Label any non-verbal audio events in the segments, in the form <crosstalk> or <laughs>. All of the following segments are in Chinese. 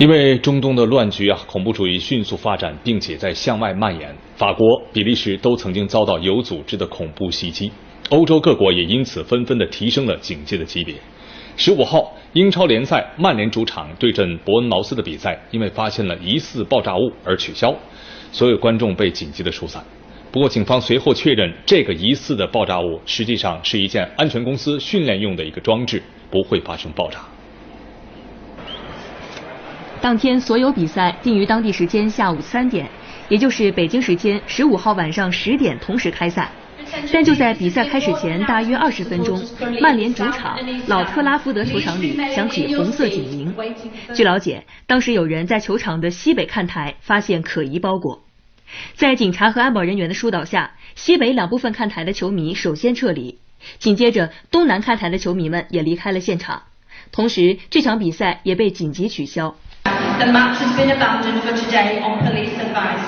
因为中东的乱局啊，恐怖主义迅速发展，并且在向外蔓延。法国、比利时都曾经遭到有组织的恐怖袭击，欧洲各国也因此纷纷的提升了警戒的级别。十五号，英超联赛曼联主场对阵伯恩茅斯的比赛，因为发现了疑似爆炸物而取消，所有观众被紧急的疏散。不过，警方随后确认，这个疑似的爆炸物实际上是一件安全公司训练用的一个装置，不会发生爆炸。当天所有比赛定于当地时间下午三点，也就是北京时间十五号晚上十点同时开赛。但就在比赛开始前大约二十分钟，曼联主场老特拉福德球场里响起红色警铃。据了解，当时有人在球场的西北看台发现可疑包裹，在警察和安保人员的疏导下，西北两部分看台的球迷首先撤离，紧接着东南看台的球迷们也离开了现场。同时，这场比赛也被紧急取消。The match has been abandoned for today on police advice.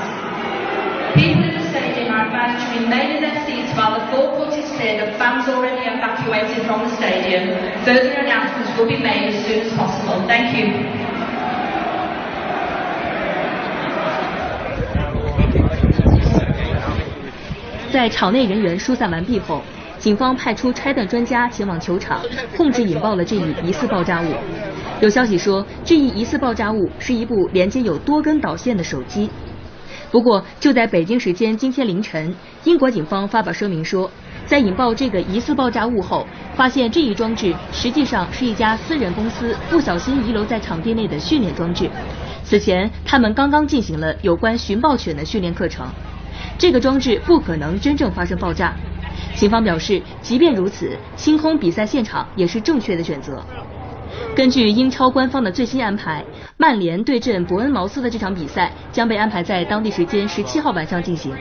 People in the stadium are advised to remain in their seats while the forecourt is cleared of fans already evacuated from the stadium. Further announcements will be made as soon as possible. Thank you. 在场内人员疏散完毕后，警方派出拆弹专家前往球场，控制引爆了这一疑似爆炸物。 <laughs> 有消息说，这一疑似爆炸物是一部连接有多根导线的手机。不过，就在北京时间今天凌晨，英国警方发表声明说，在引爆这个疑似爆炸物后，发现这一装置实际上是一家私人公司不小心遗留在场地内的训练装置。此前，他们刚刚进行了有关寻爆犬的训练课程。这个装置不可能真正发生爆炸。警方表示，即便如此，清空比赛现场也是正确的选择。根据英超官方的最新安排，曼联对阵伯恩茅斯的这场比赛将被安排在当地时间十七号晚上进行。